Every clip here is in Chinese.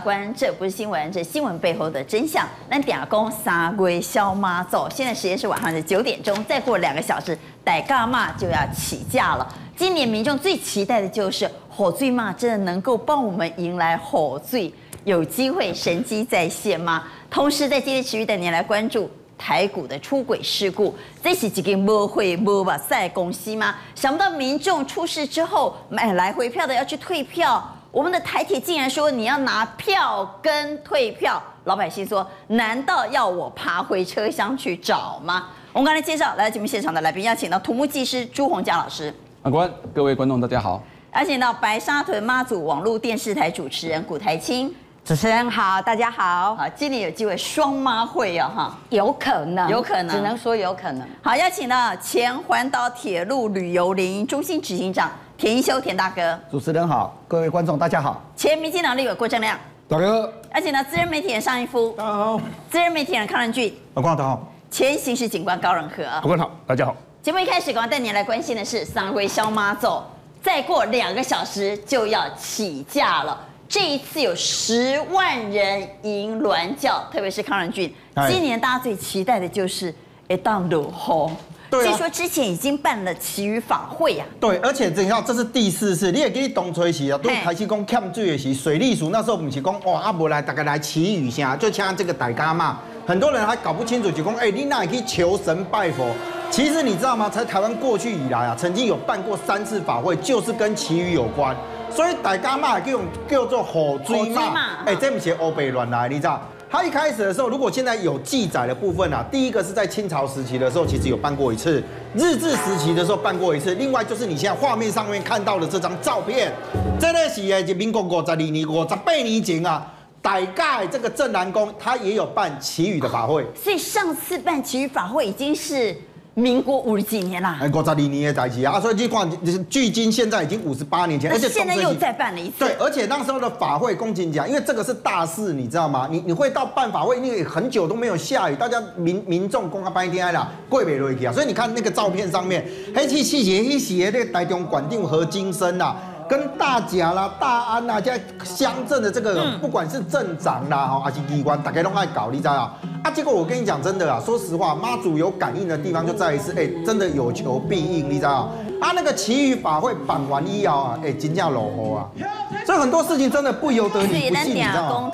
察官，这不是新闻，这新闻背后的真相。那埕公三月小妈走，现在时间是晚上的九点钟，再过两个小时，大甲妈就要起驾了。今年民众最期待的就是雨水妈真的能够帮我们迎来雨水，有机会神机再现吗？同时，在今天持续带您来关注。台股的出轨事故，这是几个没会没把赛公司吗？想不到民众出事之后买来回票的要去退票，我们的台铁竟然说你要拿票跟退票，老百姓说难道要我爬回车厢去找吗？我们刚才介绍来到节目现场的来宾，邀请到土木技师朱洪江老师。阿官，各位观众大家好。邀请到白沙屯妈祖网络电视台主持人古台青。主持人好，大家好。好，今年有机会双妈会哦，哈，有可能，有可能，只能说有可能。好，邀请到前环岛铁路旅游联营中心执行长田一修田大哥。主持人好，各位观众大家好。前民进党立委郭正亮。大哥。而且呢资深媒体人尚一夫。大家好。资深媒体人康仁俊。大家好。前刑事警官高仁和。大家好，大家好。节目一开始，赶快带您来关心的是三月小妈祖，再过两个小时就要起驾了。这一次有十万人迎銮轿，特别是康仁俊。今年大家最期待的就是一当落雨。对、啊，据说之前已经办了祈雨法会呀、啊。对，而且等一下，这是第四次。你也给你东吹西啊，都开始讲欠水的时，水利署那时候不是讲哇阿伯来大家来祈雨下，就像这个大家嘛。很多人还搞不清楚，就讲哎，你哪里可以求神拜佛？其实你知道吗？在台湾过去以来啊，曾经有办过三次法会，就是跟祈雨有关。所以大家嘛叫叫做火追嘛，哎、欸，这不是欧北乱来，你知道？他一开始的时候，如果现在有记载的部分啊，第一个是在清朝时期的时候，其实有办过一次；日治时期的时候办过一次。另外就是你现在画面上面看到的这张照片，这个是哎，民国五十二年、五十八年前啊，大概这个镇南宫，他也有办祈雨的法会。所以上次办祈雨法会已经是。民国五十几年啦，哎，五十二年也在一起啊，所以就讲，距今现在已经五十八年前，而且现在又再办了一次。对，而且那时候的法会，公瑾讲，因为这个是大事，你知道吗？你你会到办法会，因为很久都没有下雨，大家民民众公开拜天啦，跪北落去啊，所以你看那个照片上面，黑漆漆写一写那个台中管定和金生呐。跟大甲啦、大安呐，在乡镇的这个，不管是镇长啦，哈，还是机关，大家都爱搞，你知道啊？啊，结果我跟你讲真的啊，说实话，妈祖有感应的地方就在于是，哎，真的有求必应，你知道啊？那个祈雨法会绑完以后啊，哎，真正落雨啊，所以很多事情真的不由得你不信，你知道吗？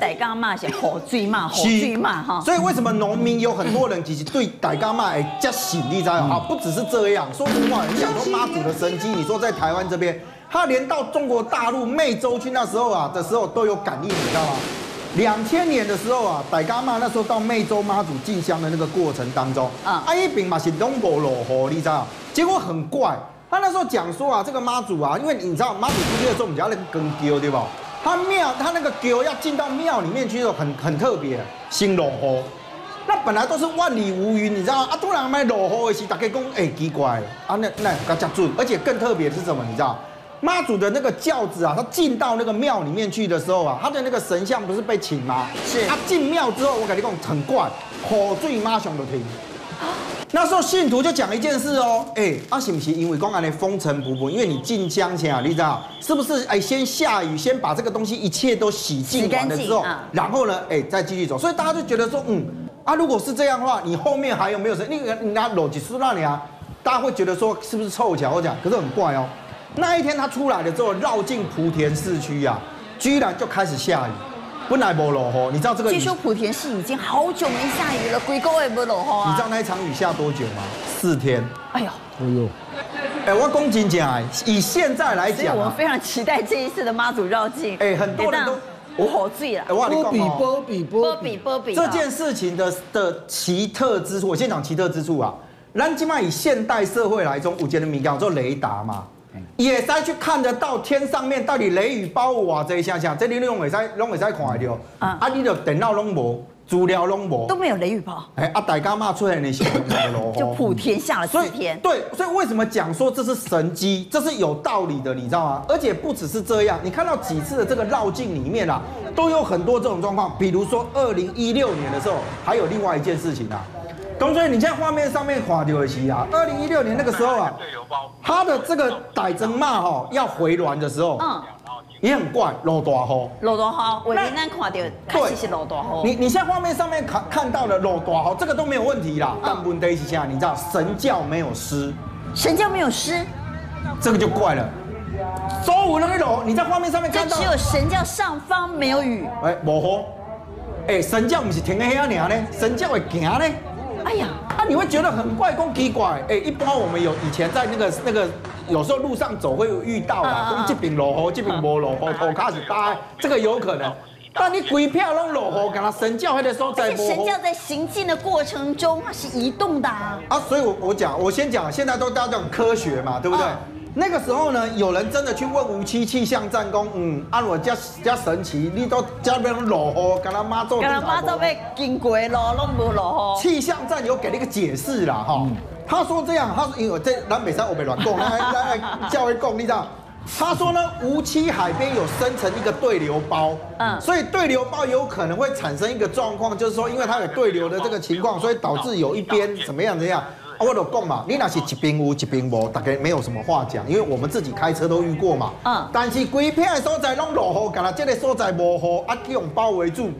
所以为什么农民有很多人其实对大家骂哎较信，你知道啊？不只是这样，说实话，你想说妈祖的神迹，你说在台湾这边。他连到中国大陆湄洲去那时候啊的时候都有感应，你知道吗？两千年的时候啊，大甲妈那时候到湄洲妈祖进香的那个过程当中，啊，阿一饼嘛是东伯罗河，你知道？结果很怪，他那时候讲说啊，这个妈祖啊，因为你知道妈祖出去的时候，我们叫那个更丢，对吧？他庙他那个丢要进到庙里面去的时候，很很特别，新罗河。那本来都是万里无云，你知道吗？啊，突然买罗河的时候，大家讲哎奇怪，啊那那更加准，而且更特别的是什么？你知道？妈祖的那个轿子啊，他进到那个庙里面去的时候啊，他的那个神像不是被请吗？是。他进庙之后，我跟你讲很怪，雨水妈上就停。那时候信徒就讲一件事哦，哎、欸，啊是不是因为公安的风尘仆仆？因为你进香前啊，你知道是不是？哎，先下雨，先把这个东西一切都洗净完了之后，然后呢，哎，再继续走。所以大家就觉得说，嗯，啊，如果是这样的话，你后面还有没有谁？那个你拿逻辑说那里啊，大家会觉得说是不是凑巧？我讲，可是很怪哦。那一天他出来了之后，绕进莆田市区啊，居然就开始下雨，本来没落雨，你知道这个？据说莆田市已经好久没下雨了，几个月没落雨啊。你知道那一场雨下多久吗？四天。哎呦，哎呦，哎，我讲真讲，以现在来讲，我非常期待这一次的妈祖绕境。哎，很多人都我好醉了。波比波比波比波比，这件事情的的奇特之处，我先讲奇特之处啊。咱起码以现代社会来中，有这个物件叫做雷达嘛。也在去看得到天上面到底雷雨包哇这一下下，这里拢会在拢会在看得到。啊，啊，你的电脑拢无，资料拢无，都没有雷雨包。哎，啊，大甲妈出现的时候 就普天下了四天。对，所以为什么讲说这是神迹，这是有道理的，你知道吗？而且不只是这样，你看到几次的这个绕境里面啊，都有很多这种状况。比如说二零一六年的时候，还有另外一件事情啊。同学，你现在画面上面看到的是啊，二零一六年那个时候啊，他的这个傣真妈哈要回銮的时候，嗯，也很怪，落大雨。落大雨，为咱看到确实是落大雨。你你现在画面上面看看到的落大雨，这个都没有问题啦。但问题是这样，你知道神教没有湿，神教没有湿，这个就怪了。周五那个楼，你在画面上面看到，只有神教上方没有雨。哎，无雨。哎，神教不是停在遐尔呢？神教会行呢？哎呀，啊，你会觉得很怪，公奇怪。哎，一般我们有以前在那个那个，有时候路上走会有遇到啊，讲这边落雨，这边无落雨，头开始大，这个有可能。但你鬼片拢落雨，跟他神教会的时候在。神教在行进的过程中，它是移动的啊。啊，所以我我讲，我先讲，现在都大家讲科学嘛，对不对？那个时候呢，有人真的去问吴七气象站工，嗯，按我加加神奇，你都加边落雨，跟他妈做。跟他妈做被经过咯，拢无落雨。气象站有给了一个解释啦，哈、嗯，他说这样，他说因为在南北山我没乱讲，来来来，教会讲，你知道？他说呢，梧栖海边有生成一个对流包，嗯，所以对流包有可能会产生一个状况，就是说，因为它有对流的这个情况，所以导致有一边怎么样怎么样。啊，我都讲嘛，你那是一边有，一边无，大概没有什么话讲，因为我们自己开车都遇过嘛。嗯。但是规片的所在拢落雨，干啦，这个所在无雨，啊，用包围住，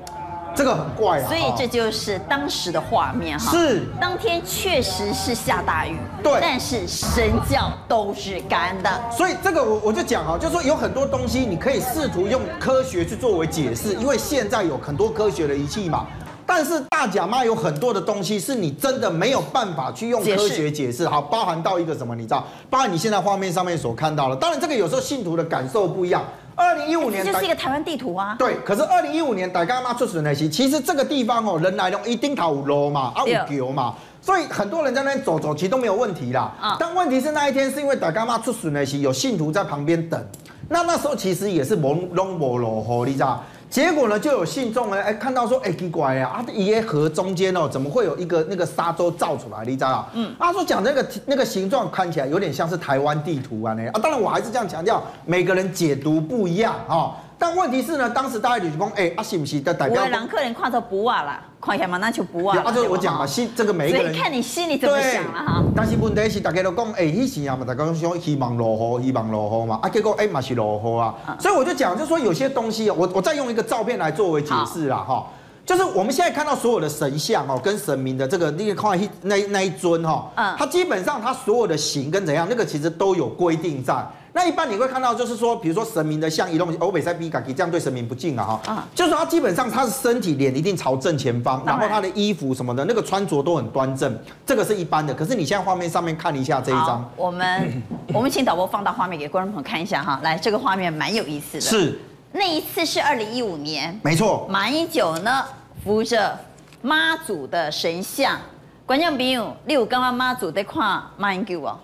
这个很怪啊。所以这就是当时的画面哈。是。当天确实是下大雨。对。但是神教都是干的。所以这个我我就讲哈，就是说有很多东西你可以试图用科学去作为解释，因为现在有很多科学的仪器嘛。但是大甲妈有很多的东西是你真的没有办法去用科学解释，好，包含到一个什么，你知道？包含你现在画面上面所看到的。当然，这个有时候信徒的感受不一样。二零一五年，这就是一个台湾地图啊。对，可是二零一五年大甲妈出水那些，其实这个地方哦，人来了一定头有路嘛，啊有桥嘛，所以很多人在那边走走，其实都没有问题啦。啊，但问题是那一天是因为大甲妈出水那些，有信徒在旁边等，那那时候其实也是朦胧无路，你知道？结果呢，就有信众呢，哎，看到说，哎，奇怪呀，啊，一耶河中间哦，怎么会有一个那个沙洲造出来？你知道啊？嗯，他说讲那个那个形状看起来有点像是台湾地图啊，那啊，当然我还是这样强调，每个人解读不一样啊。但问题是呢，当时大家就是讲，哎，啊，是不是的代表？我人客人看到不啊啦，看起来嘛那就不啊。啊，就是我讲嘛，心这个每一个人，看你心里怎么想了哈。但是问题是大家都讲，哎，以前啊嘛，大家都说希望落雨，希望落雨嘛，啊，结果哎嘛是落雨啊。所以我就讲，就是说有些东西，我我再用一个照片来作为解释啦，哈，就是我们现在看到所有的神像哦，跟神明的这个那个看那那一尊哈，嗯，它基本上它所有的形跟怎样，那个其实都有规定在。那一般你会看到，就是说，比如说神明的像移动，欧北塞比卡可以这样对神明不敬啊哈。啊。就是说他基本上他的身体脸一定朝正前方，然后他的衣服什么的那个穿着都很端正，这个是一般的。可是你现在画面上面看一下这一张，我们我们请导播放大画面给观众朋友看一下哈。来，这个画面蛮有意思的。是。那一次是二零一五年。没错。马英九呢扶着妈祖的神像，观众朋友，你有刚刚妈祖在看马英九哦。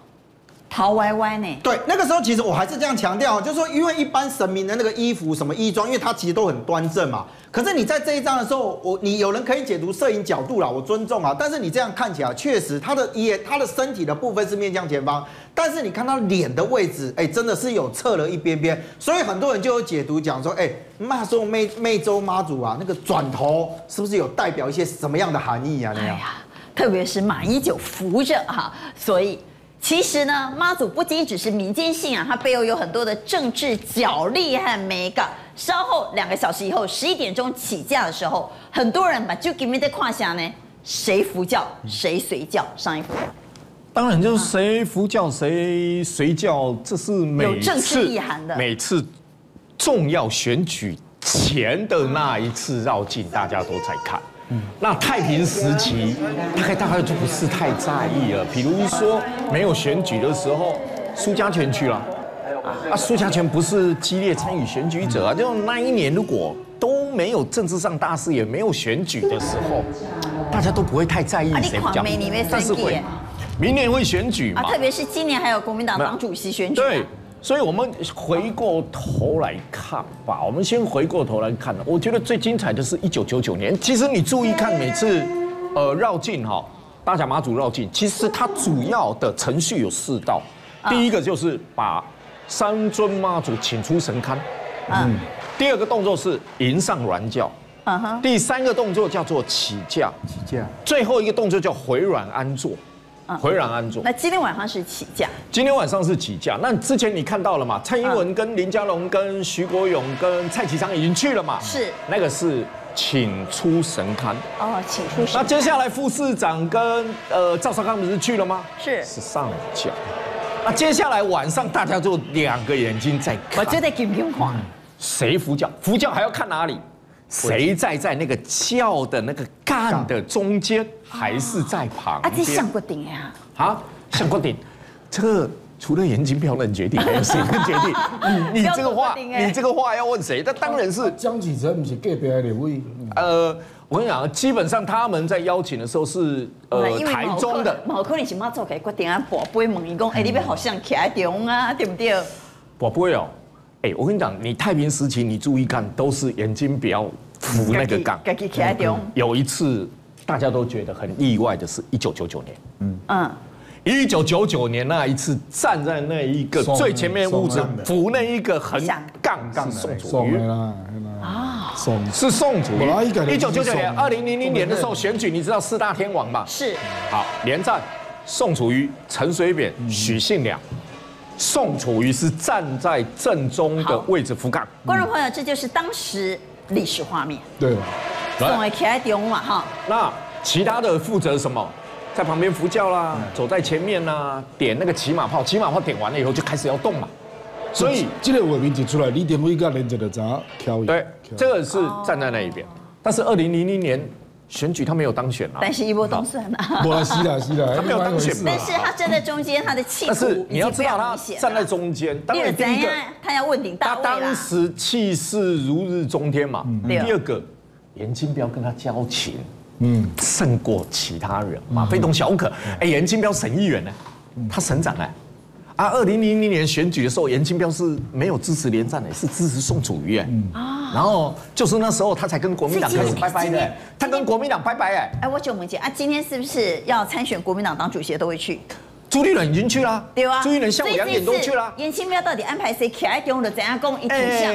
好歪歪呢？对，那个时候其实我还是这样强调，就是说，因为一般神明的那个衣服、什么衣装，因为它其实都很端正嘛。可是你在这一张的时候，我你有人可以解读摄影角度啦，我尊重啊。但是你这样看起来，确实他的也他的身体的部分是面向前方，但是你看他脸的位置，哎，真的是有侧了一边边。所以很多人就有解读讲说，哎，妈祖湄湄洲妈祖啊，那个转头是不是有代表一些什么样的含义啊？那样，特别是马英九扶着哈，所以。其实呢，妈祖不仅只是民间信仰，它背后有很多的政治角力和美感。稍后两个小时以后，十一点钟起驾的时候，很多人把就给你在胯下呢，谁服教谁随教。上一幅，当然就是谁服教谁随教，这是每次有意涵的。每次重要选举前的那一次绕境，大家都在看。那太平时期，大概大概就不是太在意了。比如说没有选举的时候，苏家全去了，啊，苏家全不是激烈参与选举者啊。就那一年如果都没有政治上大事，也没有选举的时候，大家都不会太在意谁比较。但是会，明年会选举嘛？特别是今年还有国民党党主席选举。对。所以，我们回过头来看吧。我们先回过头来看，我觉得最精彩的是一九九九年。其实你注意看，每次呃绕境哈，大甲妈祖绕境，其实它主要的程序有四道。第一个就是把三尊妈祖请出神龛，嗯。第二个动作是迎上銮轿，嗯哼。第三个动作叫做起驾，起驾。最后一个动作叫回软安坐。回 ran 安坐。那今天晚上是起驾，今天晚上是起驾。那之前你看到了嘛？蔡英文跟林佳龙、跟徐国勇、跟蔡其昌已经去了嘛？是那个是请出神龛。哦，请出神。那接下来副市长跟呃赵少康不是去了吗？是是上轿。那接下来晚上大家就两个眼睛在看。我觉得金金黄。谁扶教？扶教还要看哪里？谁在在那个轿的那个杆的中间，还是在旁边？啊，这上过顶呀！啊，上过顶，这个除了颜金标能决定，还有谁能决定？你你这个话，你这个话要问谁？那当然是江启臣，不是隔壁的两位。呃，我跟你讲，基本上他们在邀请的时候是呃台中的。毛可能是妈做给决定啊，宝贝问伊讲，哎，你要好像台中啊，对不对？宝贝哦。哎，我跟你讲，你太平时期你注意看，都是眼睛不要扶那个杠。有一次大家都觉得很意外的是，一九九九年，嗯。嗯，一九九九年那一次站在那一个最前面屋子扶那一个横杠杠的宋楚瑜啊，是宋楚瑜。一九九九年，二零零零年的时候选举，你知道四大天王吧？是。好，连战，宋楚瑜、陈水扁、许信良。宋楚瑜是站在正中的位置扶杠。观众朋友，这就是当时历史画面。对，宋为起来中嘛哈。那其他的负责什么？在旁边扶轿啦，走在前面啦，点那个骑马炮，骑马炮点完了以后就开始要动嘛。所以这个画面就出来，李登辉跟连着的咋挑？对，这个是站在那一边。但是二零零零年。选举他没有当选啊，但是一波当选啊，不是的，是的，他没有当选。但是他站在中间，他的气势，但是你要知道他站在中间，当然第一个他要问鼎大。他当时气势如日中天嘛。第二个，严金彪跟他交情，嗯，胜过其他人嘛，非同小可。哎，严金彪省议员呢，他省长哎。啊，二零零零年选举的时候，严金标是没有支持连战的，是支持宋楚瑜哎。啊，然后就是那时候他才跟国民党开始拜拜的，他跟国民党拜拜哎。哎，我九妹姐啊，今天是不是要参选国民党党主席都会去？朱立伦已经去了，对啊，朱立伦下午两点都去了。严金标到底安排谁起来中的怎样攻一挺向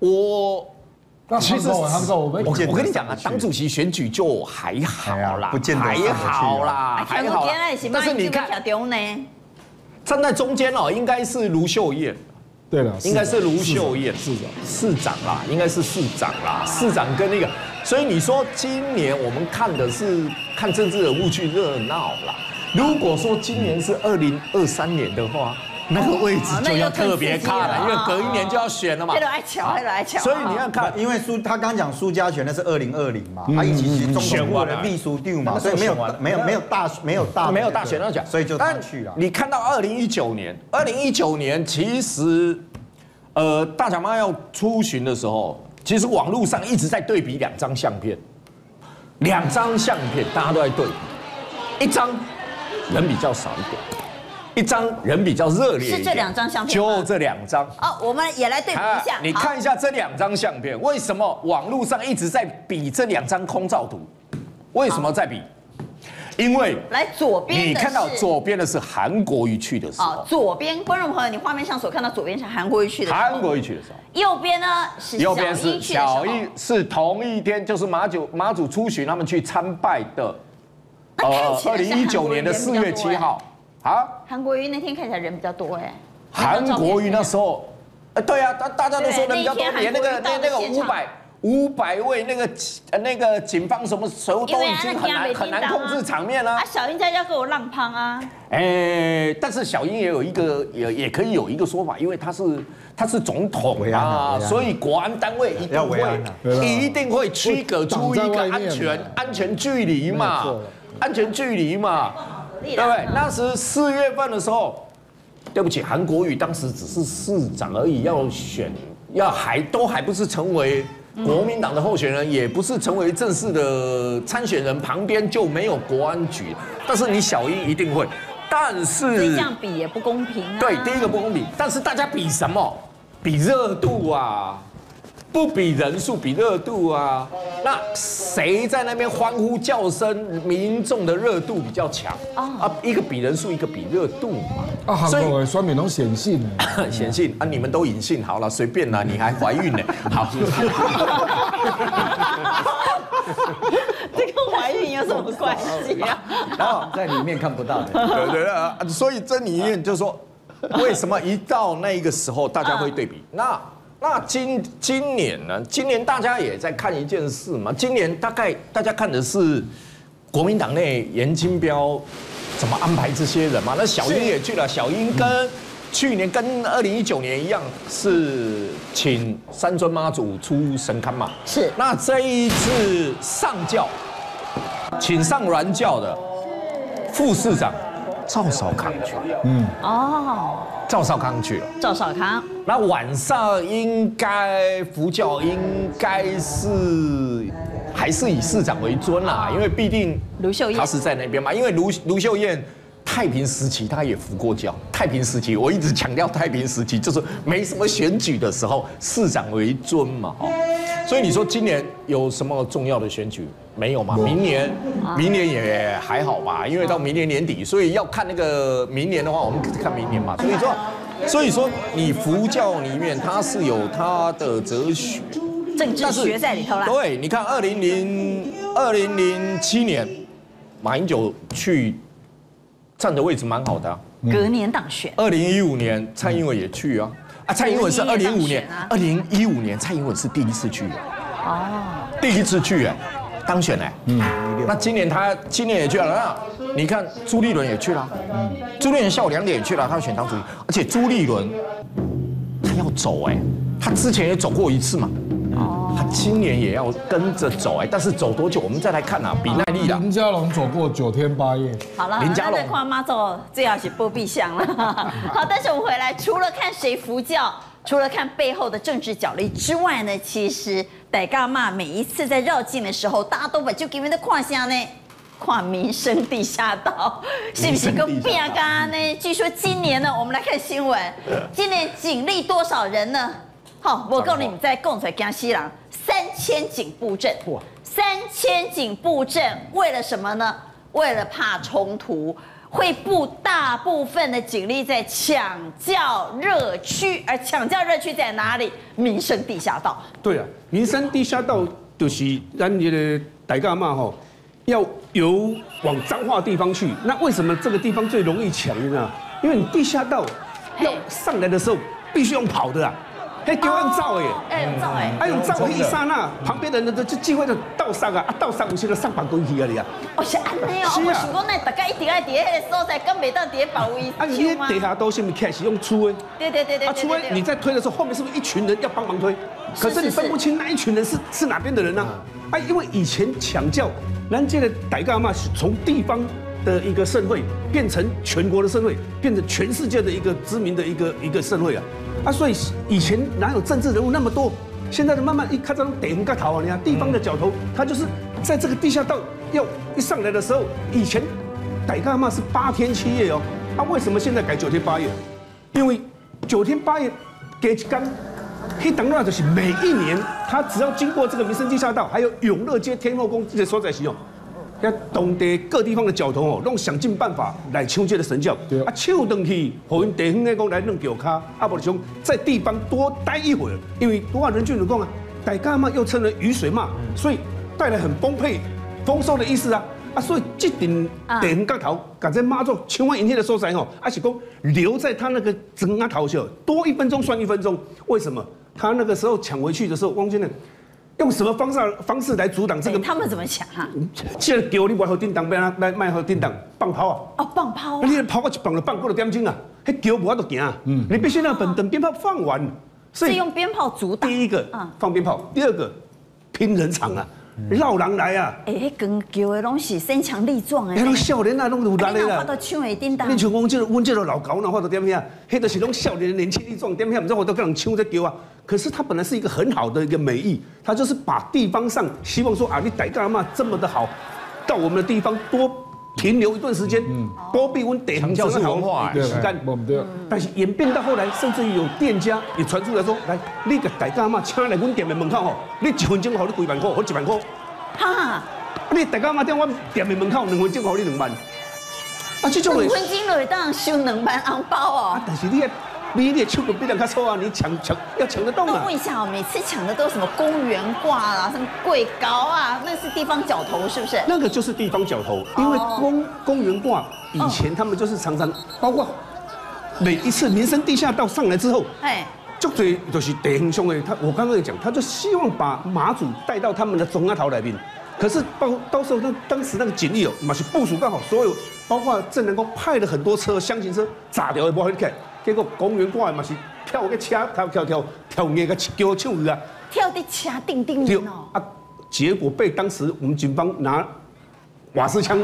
哦？我其实我我我跟你讲啊，党主席选举就还好啦，不见得还好啦，还好。但是你看。站在中间哦，应该是卢秀燕，对了，应该是卢秀燕市长，市长啦，应该是市长啦，市长跟那个，所以你说今年我们看的是看政治人物去热闹啦。如果说今年是二零二三年的话。那个位置就要特别看了，因为隔一年就要选了嘛。所以你要看，因为苏他刚讲苏家全那是二零二零嘛，他一起去中国的秘书丢嘛，所以没有没有没有大没有大没有大选那讲，所以就他去了。你看到二零一九年，二零一九年其实，呃，大甲妈要出巡的时候，其实网络上一直在对比两张相片，两张相片大家都在对比，一张人比较少一点。一张人比较热烈，是这两张相片，就这两张。哦，我们也来对比一下。你看一下这两张相片，为什么网络上一直在比这两张空照图？为什么在比？因为来左边，你看到左边的是韩国瑜去的时候。左边观众朋友，你画面上所看到左边是韩国瑜去的时候。韩国瑜去的时候。右边呢是右边是小一，是同一天，就是马祖马祖出巡他们去参拜的。呃，二零一九年的四月七号。啊，韩国瑜那天看起来人比较多哎。韩国瑜那时候，呃，对啊，大大家都说人比较多，连那个那那个五百五百位那个那个警方什么时候都已经很难很难控制场面了。啊，小英在家给我浪胖啊。哎，但是小英也有一个也也可以有一个说法，因为他是他是总统啊，所以国安单位一定会一定会区隔出一个安全安全距离嘛，安全距离嘛。对不对？那时四月份的时候，对不起，韩国瑜当时只是市长而已，要选，要还都还不是成为国民党的候选人，也不是成为正式的参选人，旁边就没有国安局。但是你小英一定会，但是这样比也不公平啊。对，第一个不公平，但是大家比什么？比热度啊。不比人数，比热度啊！那谁在那边欢呼叫声，民众的热度比较强啊？一个比人数，一个比热度嘛。啊，所以双面龙显性 显性啊！你们都隐性，好了，随便啦，你还怀孕呢？好。这跟怀孕有什么关系啊？然后在里面看不到的。对对啊，所以这里面就是说，为什么一到那个时候大家会对比？那那今今年呢？今年大家也在看一件事嘛。今年大概大家看的是国民党内严金彪怎么安排这些人嘛？那小英也去了，小英跟去年跟二零一九年一样，是请三尊妈祖出神龛嘛？是。那这一次上轿，请上銮轿的副市长赵少康去了。嗯。哦。赵少康去了。赵少康。那晚上应该佛教应该是还是以市长为尊啦，因为毕竟卢秀燕他是在那边嘛，因为卢卢秀燕。太平时期他也服过教。太平时期我一直强调，太平时期就是没什么选举的时候，市长为尊嘛，哦。所以你说今年有什么重要的选举没有嘛？明年，明年也还好吧，因为到明年年底，所以要看那个明年的话，我们看明年嘛。所以说，所以说你佛教里面它是有它的哲学、政治学在里头啦。对，你看二零零二零零七年，马英九去。站的位置蛮好的，隔年当选。二零一五年蔡英文也去啊，啊蔡英文是二零一五年，二零一五年蔡英文是第一次去，哦，第一次去哎，当选哎，嗯，那今年他今年也去了，那你看朱立伦也去了，嗯，朱立伦下午两点也去了，他要选党主席，而且朱立伦他要走哎，他之前也走过一次嘛。他今年也要跟着走哎，但是走多久我们再来看啊，比耐力的。林家龙走过九天八夜。好了，林家龙看妈走，这要是不必想了。好，但是我们回来，除了看谁服教，除了看背后的政治角力之外呢，其实戴嘎妈每一次在绕境的时候，大家都把就给你们的胯下呢，跨民生地下道，是不是个变嘎呢？据说 今年呢，我们来看新闻，今年警力多少人呢？好，我告诉你们，在共产江西郎。三千警布阵，三千警布阵，为了什么呢？为了怕冲突，会布大部分的警力在抢教热区，而抢教热区在哪里？民生地下道。对啊，民生地下道就是咱这个戴嘎妈吼，要由往脏化地方去。那为什么这个地方最容易抢呢？因为你地下道要上来的时候，必须用跑的啊。哎，叫用照哎，哎用走哎，哎用走的一刹那，旁边的人都就机会就倒上啊，啊倒上有些个上板过去啊你啊。哦是安尼哦，我想讲那大家一定要在那个所在，根本到底下保卫。啊，你地下都是不是开始用粗哎？对对对对。啊，粗哎你在推的时候，后面是不是一群人要帮忙推？可是你分不清那一群人是是哪边的人呢？啊，因为以前抢轿，咱这个戴嘎妈是从地方的一个盛会变成全国的盛会，变成全世界的一个知名的一个一个盛会啊。啊，所以以前哪有政治人物那么多？现在的慢慢一看这种地方头啊，你看地方的角头，他就是在这个地下道要一上来的时候，以前戴嘎妈是八天七夜哦，他为什么现在改九天八夜？因为九天八夜给刚黑当那就是每一年他只要经过这个民生地下道，还有永乐街天后宫这些所在使用。要当地各地方的交通哦，拢想尽办法来抢这个神教，啊，抢登去，和因地方来讲来弄脚卡，啊，不就在地方多待一会儿，因为多少人就能讲啊，大家嘛又称为雨水嘛，所以带来很丰沛、丰收的意思啊，啊，所以这顶地方角头，赶在妈祖抢完营业的时候，还是讲留在他那个整啊头上，多一分钟算一分钟，为什么？他那个时候抢回去的时候，汪先生。用什么方式方式来阻挡这个？他们怎么想啊？现在给我你外号叮当，不要来卖号叮当放炮啊！哦，放炮啊！你跑过去绑了放过了点钟啊！那丢我都行啊！嗯，你必须让等等鞭炮放完，所以用鞭炮阻挡。第一个放鞭炮，第二个拼人场啊，绕人来啊！哎，跟旧的拢是身强力壮哎！那种少年啊，拢有力的啦。我都抢会叮当。你像我这阮这老高那话都点样？那都是拢少年年轻力壮，点样？唔知我都跟人抢在叫啊！可是他本来是一个很好的一个美意，他就是把地方上希望说啊，你戴嘎妈这么的好，到我们的地方多停留一段时间，包庇我们地方就是文化，时间。但是演变到后来，甚至于有店家也传出来说，来，你个大家嘛请来阮店的门口吼，你一分钟好你几万块，好几万块。哈，你大家嘛在我店的门口两分钟好你两万。啊，这种。两分钟就会当收两万红包哦。但是你。你的手比人家粗啊，你抢抢要抢得动啊问。一下哦，每次抢的都是什么公园挂啊，什么贵高啊，那是地方角头是不是？那个就是地方角头，因为公公园挂以前他们就是常常，包括每一次民生地下道上来之后，哎，就嘴，就是地方兄弟，他我刚刚也讲，他就希望把马祖带到他们的中央头来面。可是到到时候那当时那个警力哦，嘛是部署刚好，所有包括正南宫派了很多车厢型车，炸掉也不好看，结果公园挂嘛是跳个车跳跳跳跳那个叫唱啊。跳的车定定就的哦。啊，结果被当时我们警方拿瓦斯枪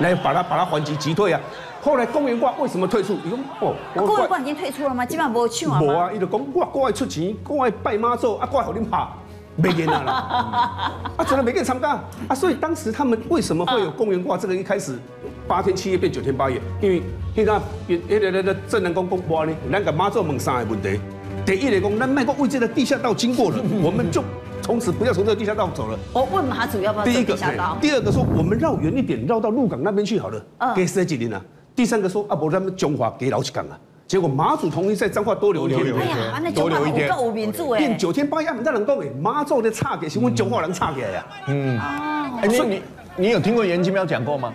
来把他把他还击击退啊。后来公园挂为什么退出？伊讲哦，公园挂已经退出了吗？基本上没有去嘛。无啊，伊就讲我我爱出钱，我爱拜妈祖，啊，我爱互恁拍，没见啊啦。啊，真的没给参加啊，所以当时他们为什么会有公园挂？这个一开始八天七夜变九天八夜，因为迄个迄个那个正南宫公播呢，咱个妈祖问三个问题。第一个讲，咱卖个位置的地下道经过了，我们就从此不要从这个地下道走了。我问马祖要不要走第一个？第二个说我们绕远一点，绕到鹿港那边去好了嗯，给十几年啊？第三个说啊，不，咱们中华给老几港啊。结果马祖同意在彰化多留一天，哎呀，那就话五个五民主哎变。九天八夜，咱人讲诶，马祖的差给是阮彰化人差给呀。哎，你你你有听过严金彪讲过吗？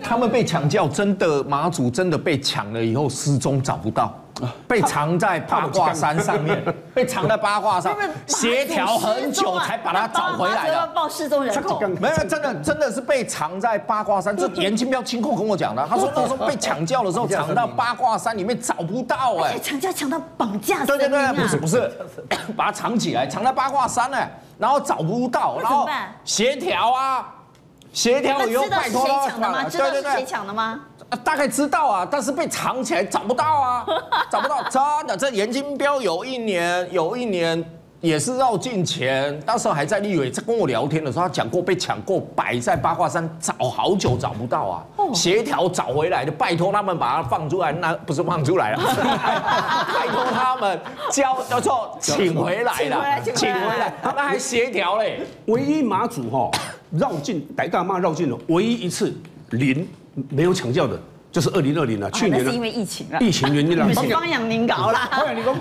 他们被抢叫，真的马祖真的被抢了以后失踪找不到，被藏在八卦山上面，被藏在八卦山，协调很久才把他找回来的。报失踪人口。没有，真的真的是被藏在八卦山。这严金彪亲口跟我讲的，他说 那时候被抢轿的时候，藏到八卦山里面找不到哎。抢架抢到绑架对对对！不是不是，把它藏起来，藏在八卦山呢，然后找不到，然后协调啊，协调那以后拜托他抢的吗？知道是谁抢的吗？啊大概知道啊，但是被藏起来找不到啊，找不到，真的。这严金彪有一年，有一年也是绕境前，那时候还在立委，在跟我聊天的时候，他讲过被抢过，摆在八卦山找好久找不到啊，协调找回来的，拜托他们把它放出来，那不是放出来了，拜托他们交叫做请回来了，请回来请请回来回来，那还协调嘞。唯一马祖哈绕境逮大妈绕境了，唯一一次零没有抢救的，就是二零二零了，去年呢哦那是因为疫情啊。疫情原因啦。是方阳宁搞啦。后来你讲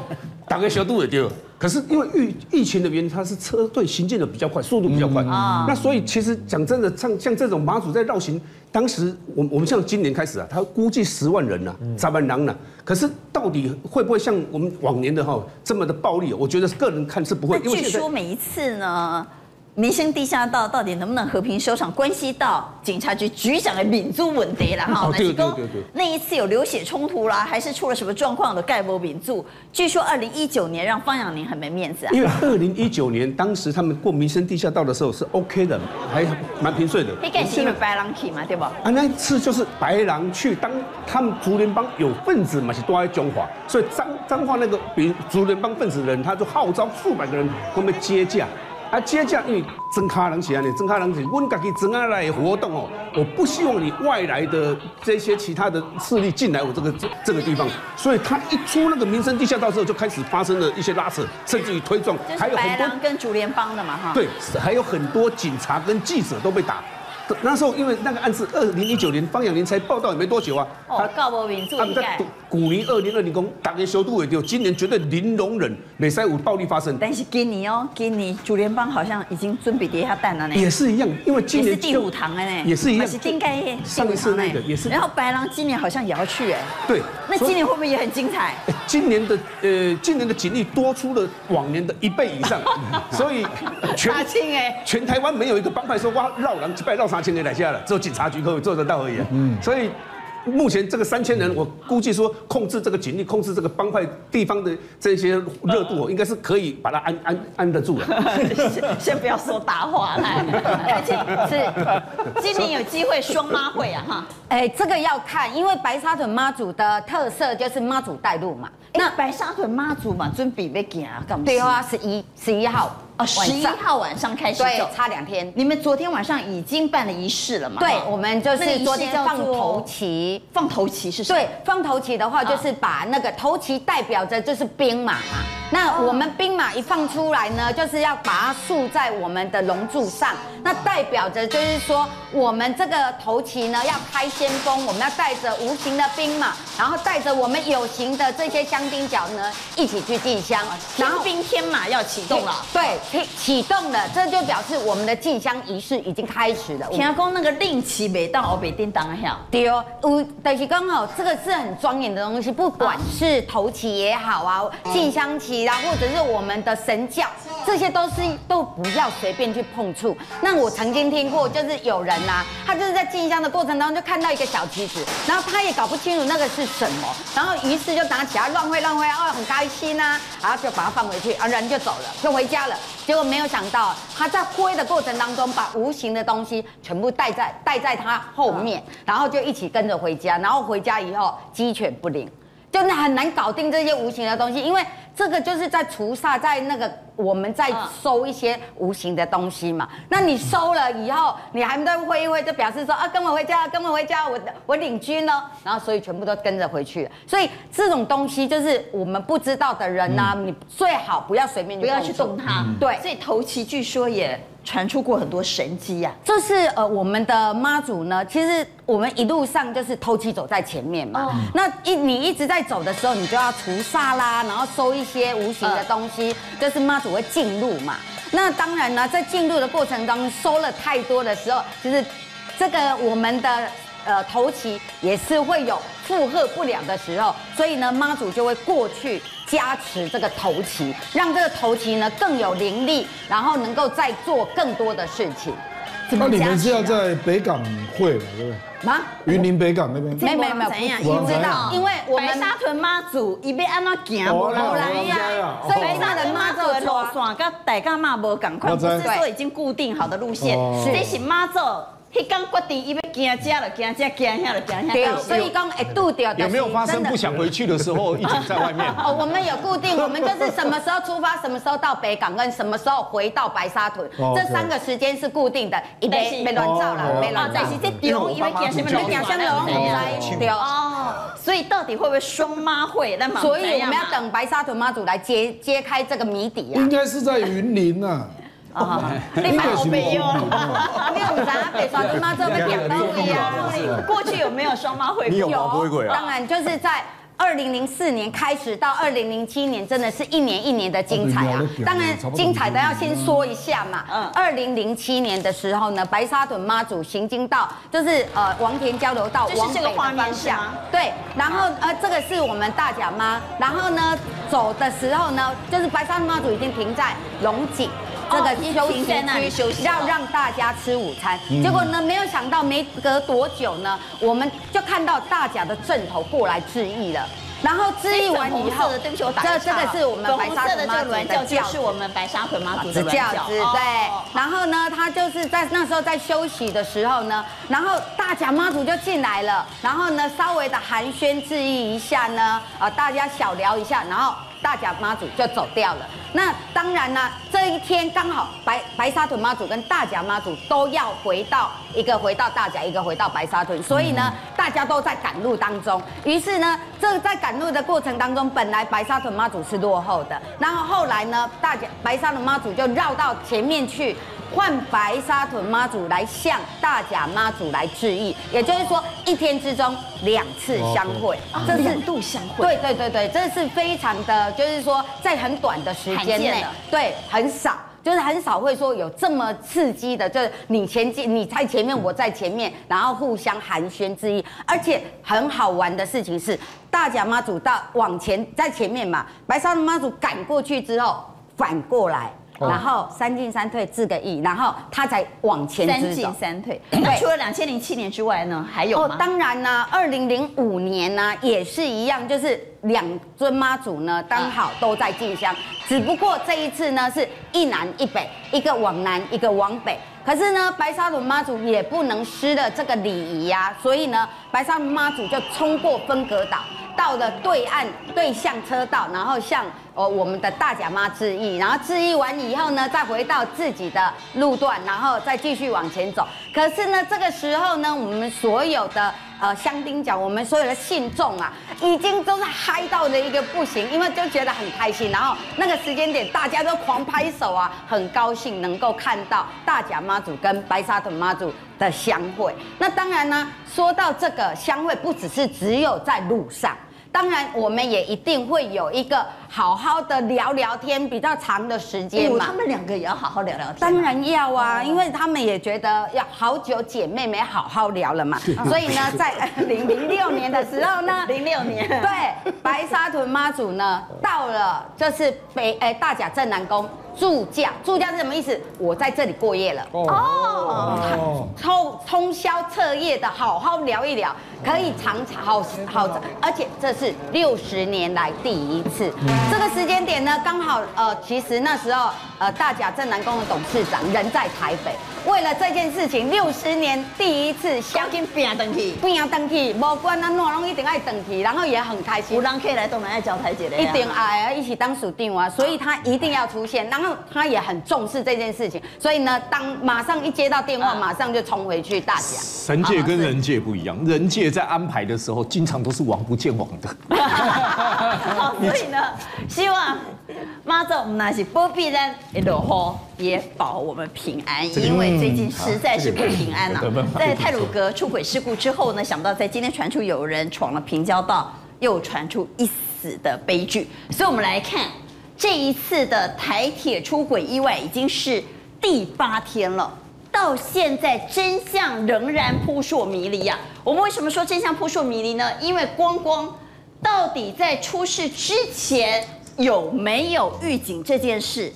大概小度也丢，可是因为疫疫情的原因，它是车队行进的比较快，速度比较快。那所以其实讲真的，像像这种马祖在绕行，当时我我们像今年开始啊，他估计十万人呐、啊，十万人呐。可是到底会不会像我们往年的哈这么的暴力？我觉得个人看是不会，那据说每一次呢，民生地下道到底能不能和平收场，关系到警察局局长的民主问题了哈。哦对对对对那一次有流血冲突啦，还是出了什么状况的盖博民主？据说二零一九年让方养宁很没面子啊。因为二零一九年当时他们过民生地下道的时候是 OK 的，还蛮平顺的。应该是因为白狼去嘛，对吧？啊，那一次就是白狼去当他们竹联帮有分子嘛，是都在中华，所以彰彰化那个比如竹联帮分子的人，他就号召数百个人跟我们接驾。啊，接驾因为增卡人起来呢，增卡人是阮家己增下来的活动哦，我不希望你外来的这些其他的势力进来我这个这这个地方，所以他一出那个民生地下道之后，就开始发生了一些拉扯，甚至于推撞，还有很多跟主联帮的嘛哈。对，还有很多警察跟记者都被打。那时候因为那个案子，二零一九年方阳林才报道也没多久啊，哦，告博民主应该他们在。古年二零二零公大家修度也就今年绝对零容忍美塞五暴力发生，但是今年哦，今年主联邦好像已经准备跌下蛋了呢。也是一样，因为今年是第五堂了呢，也是一样是应该上一次那个也是然后白狼今年好像也要去哎，对，那今年会不会也很精彩？哎今年的呃今年的警力多出了往年的一倍以上，所以全大庆哎，全台湾没有一个帮派说哇绕人几百绕三千人来下了，只有警察局可以做得到而已、啊。嗯，所以目前这个三千人，我估计说控制这个警力，控制这个帮派地方的这些热度，应该是可以把它安安安得住的。先 先不要说大话来，而且是今年有机会双妈会啊哈。哎，这个要看，因为白沙屯妈祖的特色就是妈祖带路嘛。那白沙屯妈祖嘛，准备要行啊，干嘛？对啊，十一十一号哦，十一号晚上开始对走，，差两天。你们昨天晚上已经办了仪式了嘛？对，我们就那个仪式是昨天放头旗。放头旗是什么？对，放头旗的话，就是把那个头旗代表着就是兵马嘛。那我们兵马一放出来呢，就是要把它竖在我们的龙柱上，那代表着就是说，我们这个头旗呢要开先锋，我们要带着无形的兵马然后带着我们有形的这些香丁角呢，一起去进香，然后天兵天马要启动了，对，启启动了，这就表示我们的进香仪式已经开始了。天公那个令旗没到，我没叮当响。对哦，我但是刚好这个是很庄严的东西，不管是头旗也好啊，进香旗啊，或者是我们们的神教，这些都是都不要随便去碰触。那我曾经听过，就是有人呐、啊，他就是在进香的过程当中就看到一个小旗子，然后他也搞不清楚那个是什么，然后于是就拿起来乱挥乱挥，哦，很开心呐、啊，然后就把它放回去，啊，人就走了，就回家了。结果没有想到，他在挥的过程当中，把无形的东西全部带在带在他后面，然后就一起跟着回家，然后回家以后鸡犬不宁。就是很难搞定这些无形的东西，因为这个就是在除煞，在那个我们在收一些无形的东西嘛。那你收了以后，你还没再挥一挥，就表示说啊，跟我回家，跟我回家，我我领军呢。然后所以全部都跟着回去了。所以这种东西就是我们不知道的人呢、啊，你最好不要随便不要去动它。对，所以头七据说也。传出过很多神机呀、啊，就是呃，我们的妈祖呢，其实我们一路上就是偷鸡走在前面嘛。哦、那一你一直在走的时候，你就要除煞啦，然后收一些无形的东西，呃、就是妈祖会进入嘛。那当然呢，在进入的过程当中，收了太多的时候，就是这个我们的呃头旗也是会有负荷不了的时候，所以呢，妈祖就会过去。加持这个头旗，让这个头旗呢更有灵力，然后能够再做更多的事情。那你们是要在北港会了，对不对？吗？云林北港那边？没没没有，不知道，因为我们白沙屯妈祖一边安那行，无来呀。所以白沙屯妈祖的路线跟大甲妈无共款，不是说已经固定好的路线，这是妈祖。他刚决定，伊要惊家了，惊家惊下了，惊下。所以讲会拄到。有没有发生不想回去的时候，一直在外面？哦，我们有固定，我们就是什么时候出发，什么时候到北港，跟什么时候回到白沙屯，这三个时间是固定的，一没没乱造了，没乱造。但是这丢，因为惊什么？惊什么？丢哦。所以到底会不会双妈会？那么，所以我们要等白沙屯妈祖来揭揭开这个谜底啊。应该是在云林啊。啊，你买好没有？没有啥，北沙屯妈祖被点到位啊。过去有没有双妈会？有不会啊？当然就是在二零零四年开始到二零零七年，真的是一年一年的精彩啊。当然精彩的要先说一下嘛。嗯。二零零七年的时候呢，白沙屯妈祖行经到就是呃王田交流道往北的方向。对。然后呃这个是我们大甲妈，然后呢走的时候呢，就是白沙屯妈祖已经停在龙井。这个休息区要让大家吃午餐，结果呢，没有想到没隔多久呢，我们就看到大甲的阵头过来致意了。然后致意完以后，对不起，我打这这个是我们白沙屯妈祖的轿，是我们白沙屯妈祖的教子。对，然后呢，他就是在那时候在休息的时候呢，然后大甲妈祖就进来了，然后呢，稍微的寒暄致意一下呢，啊，大家小聊一下，然后。大甲妈祖就走掉了。那当然呢，这一天刚好白白沙屯妈祖跟大甲妈祖都要回到一个回到大甲，一个回到白沙屯，所以呢，大家都在赶路当中。于是呢，这在赶路的过程当中，本来白沙屯妈祖是落后的，然后后来呢，大甲白沙屯妈祖就绕到前面去。换白沙屯妈祖来向大甲妈祖来致意，也就是说一天之中两次相会，这是两度相会。对对对对，这是非常的，就是说在很短的时间内，对，很少，就是很少会说有这么刺激的，就是你前进，你在前面，我在前面，然后互相寒暄致意，而且很好玩的事情是，大甲妈祖到往前在前面嘛，白沙屯妈祖赶过去之后反过来。然后三进三退致个亿，然后他才往前走。三进三退。那，除了两千零七年之外呢，还有吗？哦，当然呢，二零零五年呢也是一样，就是两尊妈祖呢刚好都在进香，只不过这一次呢是一南一北，一个往南，一个往北。可是呢，白沙屯妈祖也不能失了这个礼仪呀，所以呢，白沙屯妈祖就冲过分隔岛。到了对岸对向车道，然后向哦我们的大甲妈致意，然后致意完以后呢，再回到自己的路段，然后再继续往前走。可是呢，这个时候呢，我们所有的呃香丁角，我们所有的信众啊，已经都是嗨到了一个不行，因为就觉得很开心。然后那个时间点，大家都狂拍手啊，很高兴能够看到大甲妈祖跟白沙屯妈祖。的相会。那当然呢，说到这个相会，不只是只有在路上。当然，我们也一定会有一个好好的聊聊天，比较长的时间嘛。他们两个也要好好聊聊天。当然要啊，因为他们也觉得要好久姐妹没好好聊了嘛。所以呢，在零零六年的时候呢，零六年，对，白沙屯妈祖呢到了，就是北哎大甲镇南宫。住驾，住驾是什么意思？我在这里过夜了哦，通通宵彻夜的好好聊一聊，可以常常好好，而且这是六十年来第一次。这个时间点呢，刚好呃，其实那时候呃，大甲镇南宫的董事长人在台北。为了这件事情，六十年第一次相亲变登记，变登记，不管啊，哪拢一定爱登记，然后也很开心。有人可以来东南亚交台姐的，一定爱啊，一起当属定啊，所以他一定要出现。然后他也很重视这件事情，所以呢，当马上一接到电话，马上就冲回去大甲。神界跟人界不一样，人界在安排的时候，经常都是王不见王的。好，所以呢，希望妈祖那是不必然一路也保我们平安，因为。最近实在是不平安呐、啊，在泰鲁阁出轨事故之后呢，想不到在今天传出有人闯了平交道，又传出一死的悲剧。所以，我们来看这一次的台铁出轨意外已经是第八天了，到现在真相仍然扑朔迷离呀。我们为什么说真相扑朔迷离呢？因为光光到底在出事之前有没有预警这件事，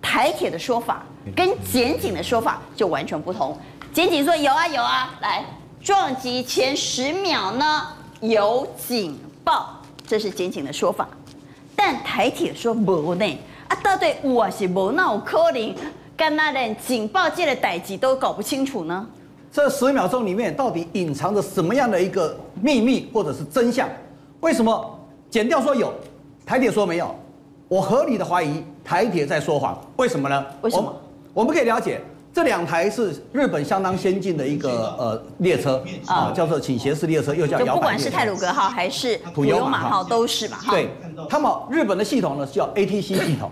台铁的说法。跟检警的说法就完全不同。检警说有啊有啊，来撞击前十秒呢有警报，这是检警的说法。但台铁说无呢，啊到底我是无那有可能，干那连警报这个代志都搞不清楚呢？这十秒钟里面到底隐藏着什么样的一个秘密或者是真相？为什么减掉说有，台铁说没有？我合理的怀疑台铁在说谎。为什么呢？为什么？我们可以了解，这两台是日本相当先进的一个呃列车啊，叫做倾斜式列车，又叫不管是泰鲁格号还是普悠马号都是嘛？对，他们日本的系统呢叫 ATC 系统。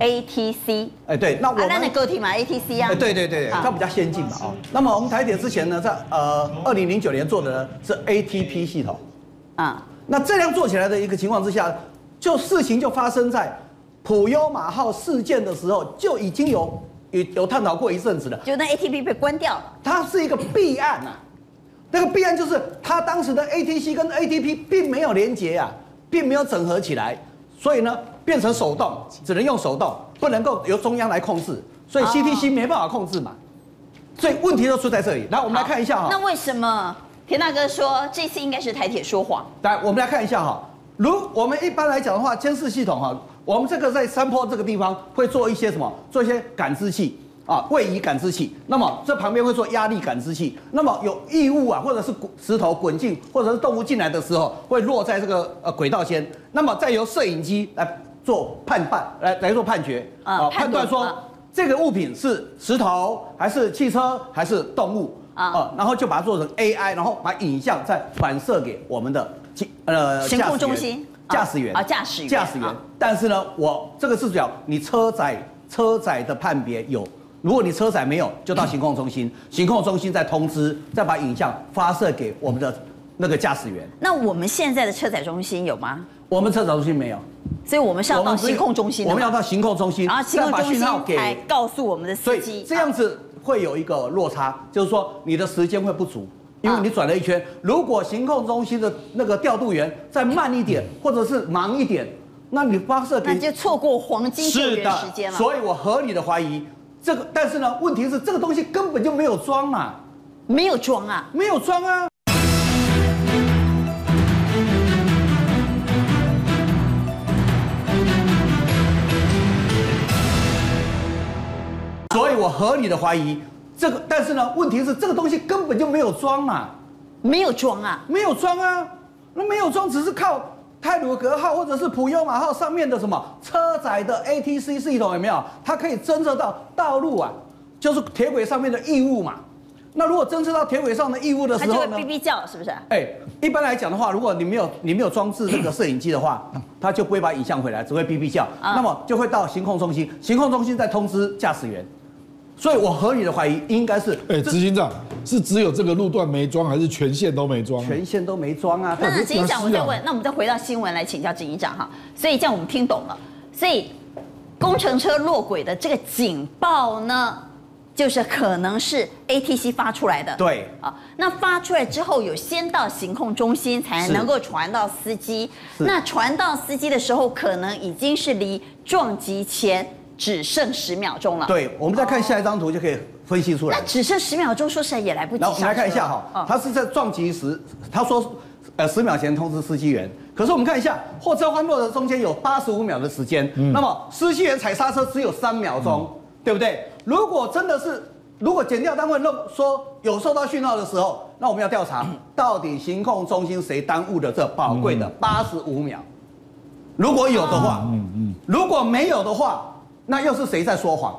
ATC。哎，对，那我们。那的个体嘛，ATC 啊。哎，对对对对，它比较先进嘛啊。那么我们台铁之前呢，在呃二零零九年做的呢是 ATP 系统。啊。那这样做起来的一个情况之下，就事情就发生在普悠马号事件的时候就已经有。有有探讨过一阵子了，就那 ATP 被关掉了，它是一个弊案啊。那个弊案就是它当时的 ATC 跟 ATP 并没有连接啊，并没有整合起来，所以呢变成手动，只能用手动，不能够由中央来控制，所以 CTC 没办法控制嘛。所以问题都出在这里。来，我们来看一下哈。那为什么田大哥说这次应该是台铁说谎？来，我们来看一下哈。如我们一般来讲的话，监视系统哈。我们这个在山坡这个地方会做一些什么？做一些感知器啊，位移感知器。那么这旁边会做压力感知器。那么有异物啊，或者是石头滚进，或者是动物进来的时候，会落在这个呃轨道间。那么再由摄影机来做判断，来来做判决啊，判断说这个物品是石头还是汽车还是动物啊，然后就把它做成 AI，然后把影像再反射给我们的呃行控中心。驾驶员啊，驾驶员，驾驶员。但是呢，我这个是讲你车载车载的判别有，如果你车载没有，就到行控中心，行控中心再通知，再把影像发射给我们的那个驾驶员。那我们现在的车载中心有吗？我们车载中心没有，所以我们是要到行控中心。我们要到行控中心，然后行控中心给告诉我们的司机。这样子会有一个落差，就是说你的时间会不足。因为你转了一圈，如果行控中心的那个调度员再慢一点，或者是忙一点，那你发射给那就错过黄金救援时间了。所以我合理的怀疑这个，但是呢，问题是这个东西根本就没有装嘛，没有装啊，没有装啊。所以我合理的怀疑。这个，但是呢，问题是这个东西根本就没有装嘛，没有装啊，没有装啊，那没有装，只是靠泰鲁格号或者是普悠玛号上面的什么车载的 ATC 系统有没有？它可以侦测到道路啊，就是铁轨上面的异物嘛。那如果侦测到铁轨上的异物的时候呢，它就会哔哔叫，是不是？哎，一般来讲的话，如果你没有你没有装置这个摄影机的话，它就不会把影像回来，只会哔哔叫。那么就会到行控中心，行控中心再通知驾驶员。所以，我合理的怀疑应该是，哎，执行长，是只有这个路段没装，还是全线都没装？全线都没装啊。那那执行长，我再问，那我们再回到新闻来请教执行长哈。所以这样我们听懂了，所以工程车落轨的这个警报呢，就是可能是 ATC 发出来的。对啊，那发出来之后有先到行控中心才能够传到司机，那传到司机的时候，可能已经是离撞击前只剩十秒钟了。对，我们再看下一张图就可以分析出来。那只剩十秒钟，说实在也来不及。然后我们来看一下哈，他是在撞击时，他说呃十秒前通知司机员，可是我们看一下货车翻落的中间有八十五秒的时间，那么司机员踩刹车只有三秒钟，对不对？如果真的是，如果检调单位漏说有收到讯号的时候，那我们要调查 到底行控中心谁耽误的这宝贵的八十五秒。如果有的话，嗯嗯，如果没有的话，那又是谁在说谎？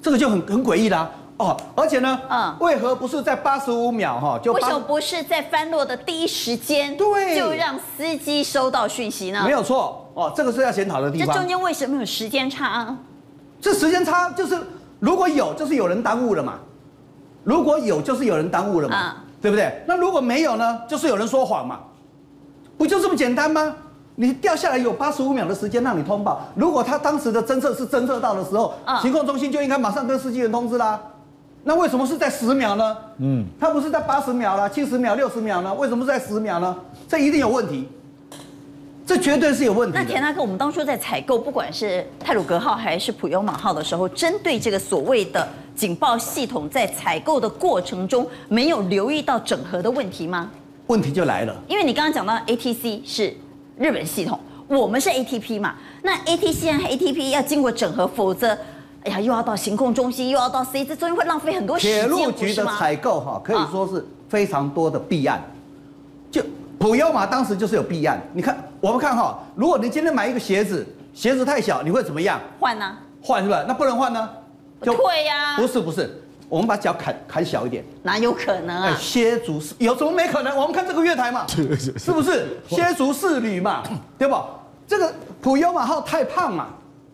这个就很很诡异啦。哦，而且呢，嗯，为何不是在八十五秒哈？就为什么不是在翻落的第一时间？对，就让司机收到讯息呢？没有错哦，这个是要检讨的地方。这中间为什么有时间差？这时间差就是。如果有，就是有人耽误了嘛；如果有，就是有人耽误了嘛，啊、对不对？那如果没有呢？就是有人说谎嘛，不就这么简单吗？你掉下来有八十五秒的时间让你通报，如果他当时的侦测是侦测到的时候，啊、行控中心就应该马上跟司机员通知啦。那为什么是在十秒呢？嗯，他不是在八十秒啦、七十秒、六十秒呢？为什么是在十秒呢？这一定有问题。这绝对是有问题。那田大哥，我们当初在采购，不管是泰鲁格号还是普悠玛号的时候，针对这个所谓的警报系统，在采购的过程中，没有留意到整合的问题吗？问题就来了，因为你刚刚讲到 ATC 是日本系统，我们是 ATP 嘛，那 ATC 和 ATP 要经过整合，否则，哎呀，又要到行控中心，又要到 C，这中间会浪费很多时间。铁路局的采购哈，可以说是非常多的弊案，就。普悠玛当时就是有弊案，你看，我们看哈，如果你今天买一个鞋子，鞋子太小，你会怎么样？换呢？换是吧？那不能换呢？就退呀？不是不是，我们把脚砍砍小一点。哪有可能啊？蝎足是有什么没可能？我们看这个月台嘛，是不是蝎足适履嘛？对不？这个普悠玛号太胖嘛。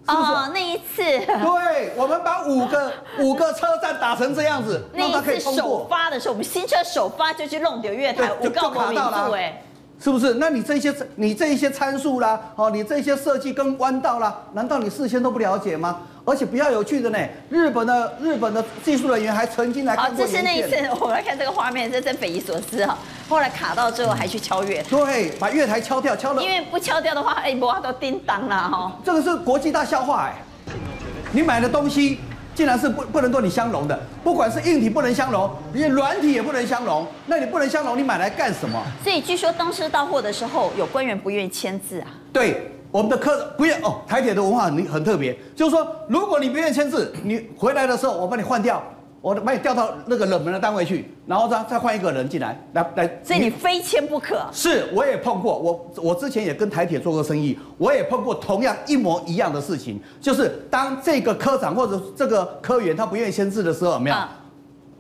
是是哦，那一次，对，我们把五个 五个车站打成这样子，那一次首发的时候，我们新车首发就去弄掉月台，就卡到了，哎，是不是？那你这些你这一些参数啦，哦，你这些设计跟弯道啦，难道你事先都不了解吗？而且比较有趣的呢，日本的日本的技术人员还曾经来看过。好，这是那一次，我们来看这个画面，这真匪夷所思哈。后来卡到最后还去敲月台，对，把月台敲掉，敲了。因为不敲掉的话，哎，不都叮当了哈。这个是国际大笑话哎，你买的东西竟然是不不能跟你相容的，不管是硬体不能相容，连软体也不能相容，那你不能相容，你买来干什么？所以据说当时到货的时候，有官员不愿意签字啊。对。我们的客不愿哦，台铁的文化很很特别，就是说，如果你不愿意签字，你回来的时候我帮你换掉，我把你调到那个冷门的单位去，然后再再换一个人进来，来来，所以你非签不可。是，我也碰过，我我之前也跟台铁做过生意，我也碰过同样一模一样的事情，就是当这个科长或者这个科员他不愿意签字的时候，有没有？啊、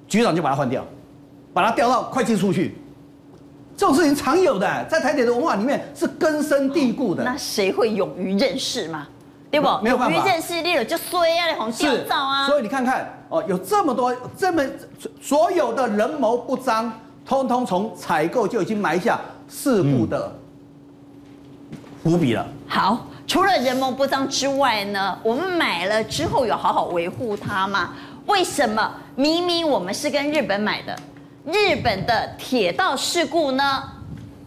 局长就把他换掉，把他调到会计处去。这种事情常有的，在台铁的文化里面是根深蒂固的。那谁会勇于认识嘛？对不？没有办法。勇于认识，你就衰啊，红吊照啊。所以你看看哦，有这么多这么所有的人谋不臧，通通从采购就已经埋下事故的伏笔了。好，除了人谋不臧之外呢，我们买了之后有好好维护它吗？为什么明明我们是跟日本买的？日本的铁道事故呢，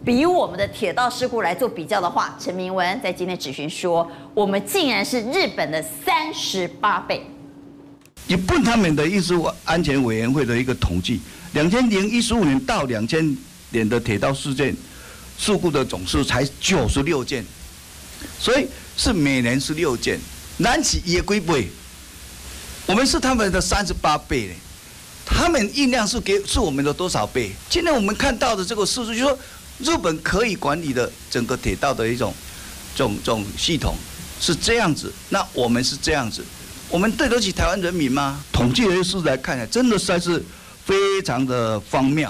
比我们的铁道事故来做比较的话，陈明文在今天质询说，我们竟然是日本的三十八倍。日本他们的运输安全委员会的一个统计，两千零一十五年到两千年的铁道事件事故的总数才九十六件，所以是每年是六件，南起也归倍，我们是他们的三十八倍他们运量是给是我们的多少倍？今天我们看到的这个数字，就是说日本可以管理的整个铁道的一种，这种种系统是这样子，那我们是这样子，我们对得起台湾人民吗？统计的数字来看，真的实在是非常的荒谬。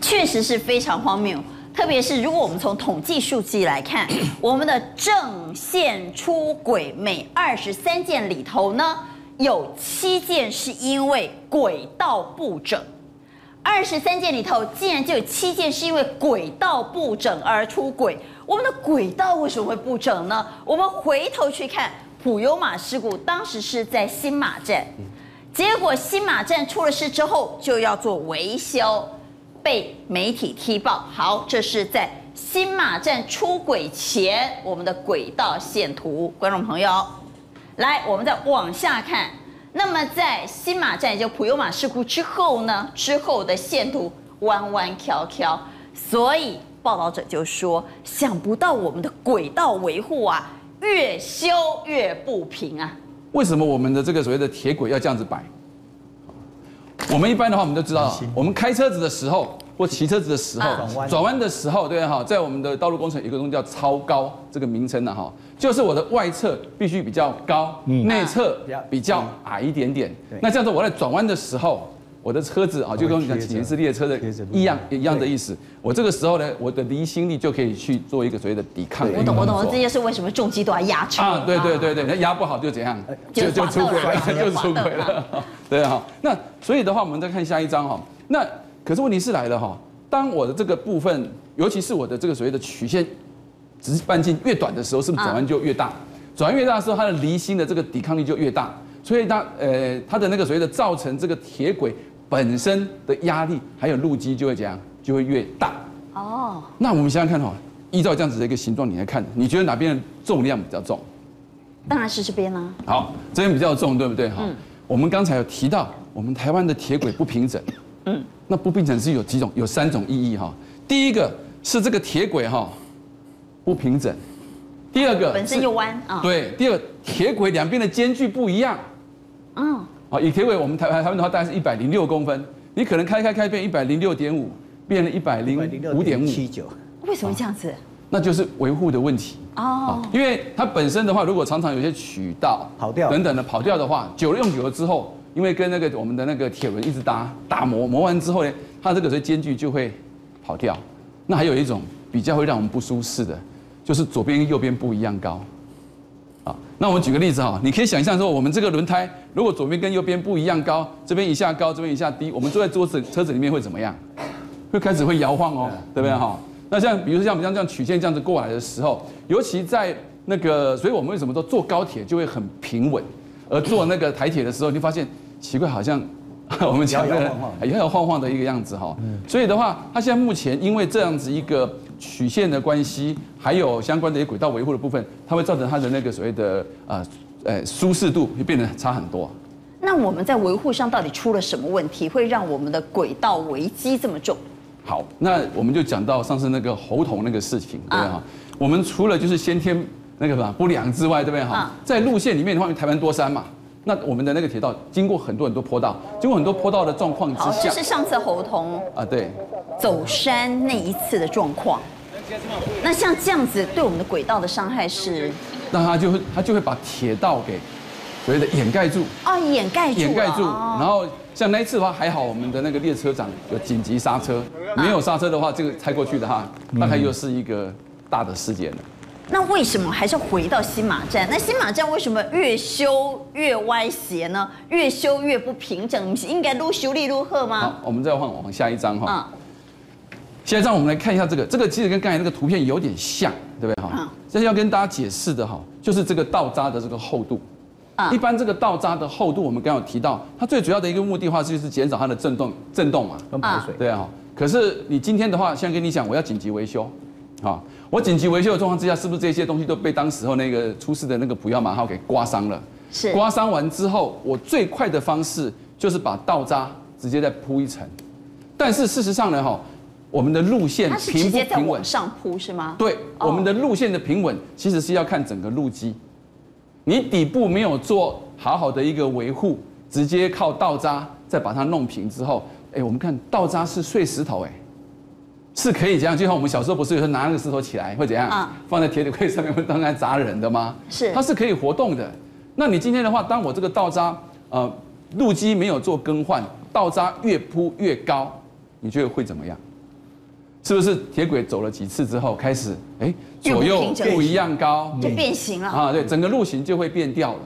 确实是非常荒谬，特别是如果我们从统计数据来看，我们的正线出轨每二十三件里头呢，有七件是因为轨道不整。二十三件里头，竟然就有七件是因为轨道不整而出轨。我们的轨道为什么会不整呢？我们回头去看普悠玛事故，当时是在新马站，结果新马站出了事之后就要做维修，被媒体踢爆。好，这是在新马站出轨前我们的轨道线图，观众朋友，来，我们再往下看。那么在新马站就普悠马事故之后呢，之后的线图弯弯翘翘，所以报道者就说，想不到我们的轨道维护啊，越修越不平啊。为什么我们的这个所谓的铁轨要这样子摆？我们一般的话，我们都知道，我们开车子的时候或骑车子的时候，转弯的时候，对哈，在我们的道路工程有一个东西叫超高这个名称的哈。就是我的外侧必须比较高，内侧比较矮一点点。那这样子我在转弯的时候，我的车子啊，就跟讲前是列车的一样一样的意思。我这个时候呢，我的离心力就可以去做一个所谓的抵抗。我懂我懂，这就是为什么重机都要压车啊。对对对对，那压不好就怎样，就就出轨了，就出轨了。对哈，那所以的话，我们再看下一张哈。那可是问题是来了哈，当我的这个部分，尤其是我的这个所谓的曲线。直半径越短的时候，是不是转弯就越大？转弯越大的时候，它的离心的这个抵抗力就越大，所以它呃它的那个所谓的造成这个铁轨本身的压力，还有路基就会怎样，就会越大。哦，那我们想想看哈，依照这样子的一个形状，你来看，你觉得哪边的重量比较重？当然是这边啦。好，这边比较重，对不对？哈，我们刚才有提到，我们台湾的铁轨不平整。嗯，那不平整是有几种？有三种意义哈。第一个是这个铁轨哈。不平整，第二个本身就弯啊，对，第二个铁轨两边的间距不一样，嗯，啊，以铁轨我们台湾台湾的话大概是一百零六公分，你可能开开开变一百零六点五，变了一百零五点五。七九，为什么这样子？那就是维护的问题。哦，因为它本身的话，如果常常有些渠道跑掉。等等的跑掉的话，久了用久了之后，因为跟那个我们的那个铁轮一直打打磨磨完之后呢，它这个所以间距就会跑掉。那还有一种比较会让我们不舒适的。就是左边跟右边不一样高，啊，那我们举个例子哈，你可以想象说，我们这个轮胎如果左边跟右边不一样高，这边一下高，这边一下低，我们坐在桌子车子里面会怎么样？会开始会摇晃哦，对不对哈？那像比如说像我们像这样曲线这样子过来的时候，尤其在那个，所以我们为什么说坐高铁就会很平稳，而坐那个台铁的时候，你发现奇怪，好像 我们讲的摇摇晃晃的一个样子哈。所以的话，它现在目前因为这样子一个。曲线的关系，还有相关的一些轨道维护的部分，它会造成它的那个所谓的呃呃舒适度会变得差很多。那我们在维护上到底出了什么问题，会让我们的轨道危机这么重？好，那我们就讲到上次那个喉头那个事情，对不对哈？我们除了就是先天那个什么不良之外，对不对哈？在路线里面的话，台湾多山嘛。那我们的那个铁道经过很多很多坡道，经过很多坡道的状况之下，这是上次侯同啊，对，走山那一次的状况。那像这样子对我们的轨道的伤害是？那他就会他就会把铁道给所谓的掩盖住啊，掩盖住，掩盖住。然后像那一次的话还好，我们的那个列车长有紧急刹车，没有刹车的话，这个开过去的话，大概又是一个大的事件了。那为什么还是要回到新马站？那新马站为什么越修越歪斜呢？越修越不平整，你是应该如修理如何吗？好，我们再换往下一张哈。嗯。下一张我们来看一下这个，这个其实跟刚才那个图片有点像，对不对哈？嗯。这是要跟大家解释的哈，就是这个道渣的这个厚度。啊。一般这个道渣的厚度，我们刚刚有提到，它最主要的一个目的话就是减少它的震动，震动嘛，跟排水。对啊。可是你今天的话，现在跟你讲，我要紧急维修。好，我紧急维修的状况之下，是不是这些东西都被当时候那个出事的那个普药马号给刮伤了？是。刮伤完之后，我最快的方式就是把道渣直接再铺一层。但是事实上呢，哈，我们的路线平不平稳？上铺是吗？对，我们的路线的平稳其实是要看整个路基。你底部没有做好好的一个维护，直接靠道渣再把它弄平之后，哎，我们看道渣是碎石头，哎。是可以这样，就像我们小时候不是有时候拿那个石头起来会怎样？啊放在铁轨上面会当然砸人的吗？是，它是可以活动的。那你今天的话，当我这个道渣呃路基没有做更换，道渣越铺越高，你觉得会怎么样？是不是铁轨走了几次之后开始哎左右不一样高，就变形了啊？对，整个路型就会变掉了。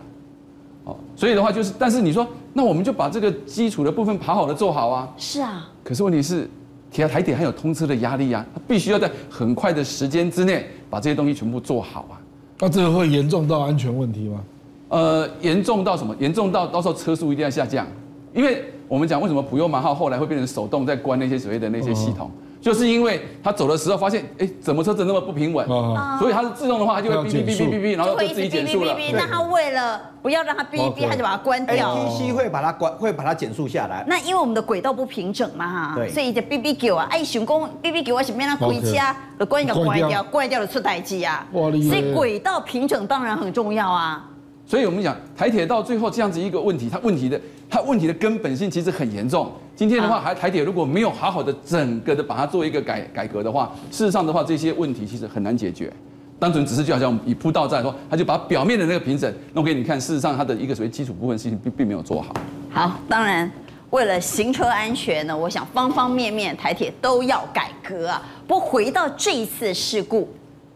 哦，所以的话就是，但是你说，那我们就把这个基础的部分爬好了做好啊。是啊。可是问题是，铁台铁还有通车的压力啊，它必须要在很快的时间之内把这些东西全部做好啊。那这个会严重到安全问题吗？呃，严重到什么？严重到到时候车速一定要下降，因为我们讲为什么普悠玛号后来会变成手动在关那些所谓的那些系统。就是因为他走的时候发现，哎，怎么车子那么不平稳？所以它是自动的话，它就会哔哔哔哔哔哔，然后就自己减速了。那它为了不要让它哔哔哔，他就把它关掉。ATC 会把它关，会把它减速下来。那因为我们的轨道不平整嘛，哈，所以就哔哔叫啊，哎，想讲哔哔叫我是变它回家，就关一个关掉，关掉了出代机啊。所以轨道平整当然很重要啊。所以我们讲台铁到最后这样子一个问题，它问题的它问题的根本性其实很严重。今天的话，还台铁如果没有好好的整个的把它做一个改改革的话，事实上的话，这些问题其实很难解决。单纯只是就好像以铺道在说，他就把表面的那个平整弄给你看，事实上它的一个所谓基础部分事情并并没有做好。好，当然为了行车安全呢，我想方方面面台铁都要改革啊。不过回到这一次事故，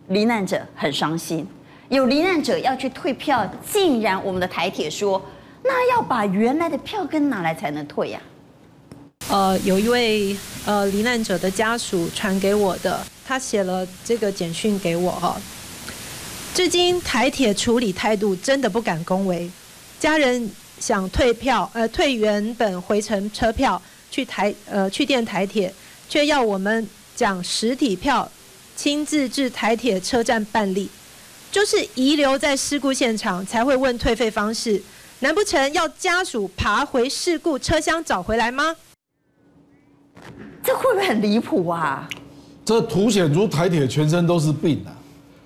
罹难者很伤心。有罹难者要去退票，竟然我们的台铁说，那要把原来的票根拿来才能退呀？呃，有一位呃罹难者的家属传给我的，他写了这个简讯给我哈。至今台铁处理态度真的不敢恭维，家人想退票，呃退原本回程车票去台呃去电台铁，却要我们讲实体票，亲自至台铁车站办理。就是遗留在事故现场才会问退费方式，难不成要家属爬回事故车厢找回来吗？这会不会很离谱啊？这凸显出台铁全身都是病啊！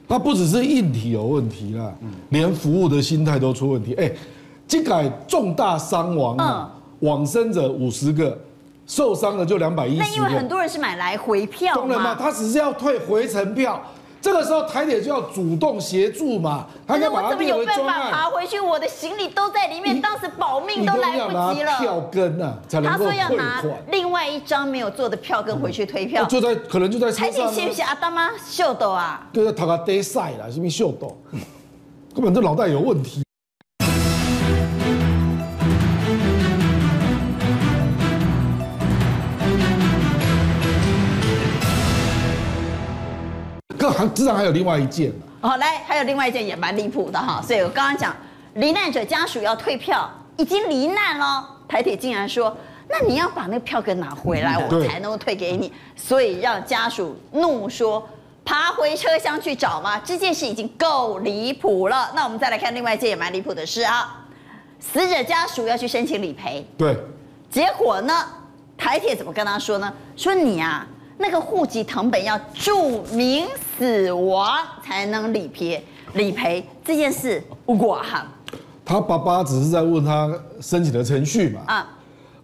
它不只是硬体有问题啦，连服务的心态都出问题。哎，这改重大伤亡啊，往生者五十个，受伤的就两百一十。那因为很多人是买来回票嘛，当然嘛，他只是要退回程票。这个时候台铁就要主动协助嘛，他就把它列为专案。我怎么有办法爬回去？我的行李都在里面，当时保命都来不及了。票根啊，才能够退款。他说要拿另外一张没有做的票根回去退票。就在可能就在。台铁是不是阿大妈秀逗啊？对在他个呆晒了，是不是秀逗？根本这脑袋有问题。还至少还有另外一件好，来，还有另外一件也蛮离谱的哈。所以我刚刚讲，罹难者家属要退票，已经罹难了，台铁竟然说，那你要把那个票根拿回来，我才能够退给你。所以让家属怒说，爬回车厢去找吗？这件事已经够离谱了。那我们再来看另外一件也蛮离谱的事啊，死者家属要去申请理赔，对，结果呢，台铁怎么跟他说呢？说你啊。那个户籍成本要注明死亡才能理赔，理赔这件事不过哈。他爸爸只是在问他申请的程序嘛。啊，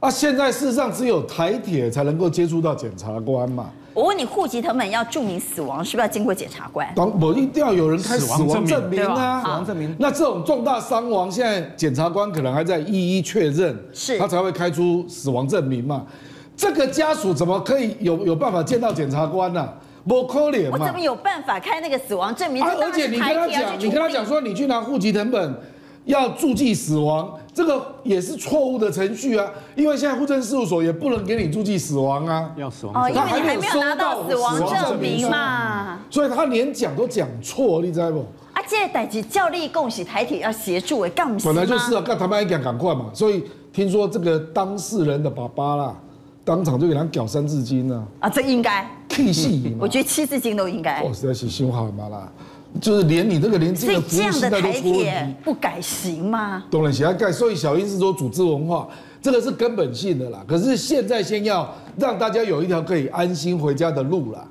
啊，现在事实上只有台铁才能够接触到检察官嘛。我问你，户籍成本要注明死亡，是不是要经过检察官？当我一定要有人开死亡证明啊。死亡证明。那这种重大伤亡，现在检察官可能还在一一确认，是，他才会开出死亡证明嘛。这个家属怎么可以有有办法见到检察官呢、啊？不可怜嘛！我怎么有办法开那个死亡证明？而且你跟他讲，你跟他讲说，你去拿户籍成本，要注记死亡，这个也是错误的程序啊！因为现在户政事务所也不能给你注记死亡啊，要死亡哦，因为你还没有拿到死亡证明嘛，所以他连讲都讲错，你知道不？啊，这个代志教力共喜台铁要协助哎，干本来就是啊，跟他们一讲赶快嘛，所以听说这个当事人的爸爸啦。当场就给他搞三字经呢啊！这应该气死！我觉得七字经都应该。哦，实在是心好嘛啦，就是连你这个连这个服务时代都出问题，不改行吗？当然，现在改。所以小英是说组织文化，这个是根本性的啦。可是现在先要让大家有一条可以安心回家的路啦。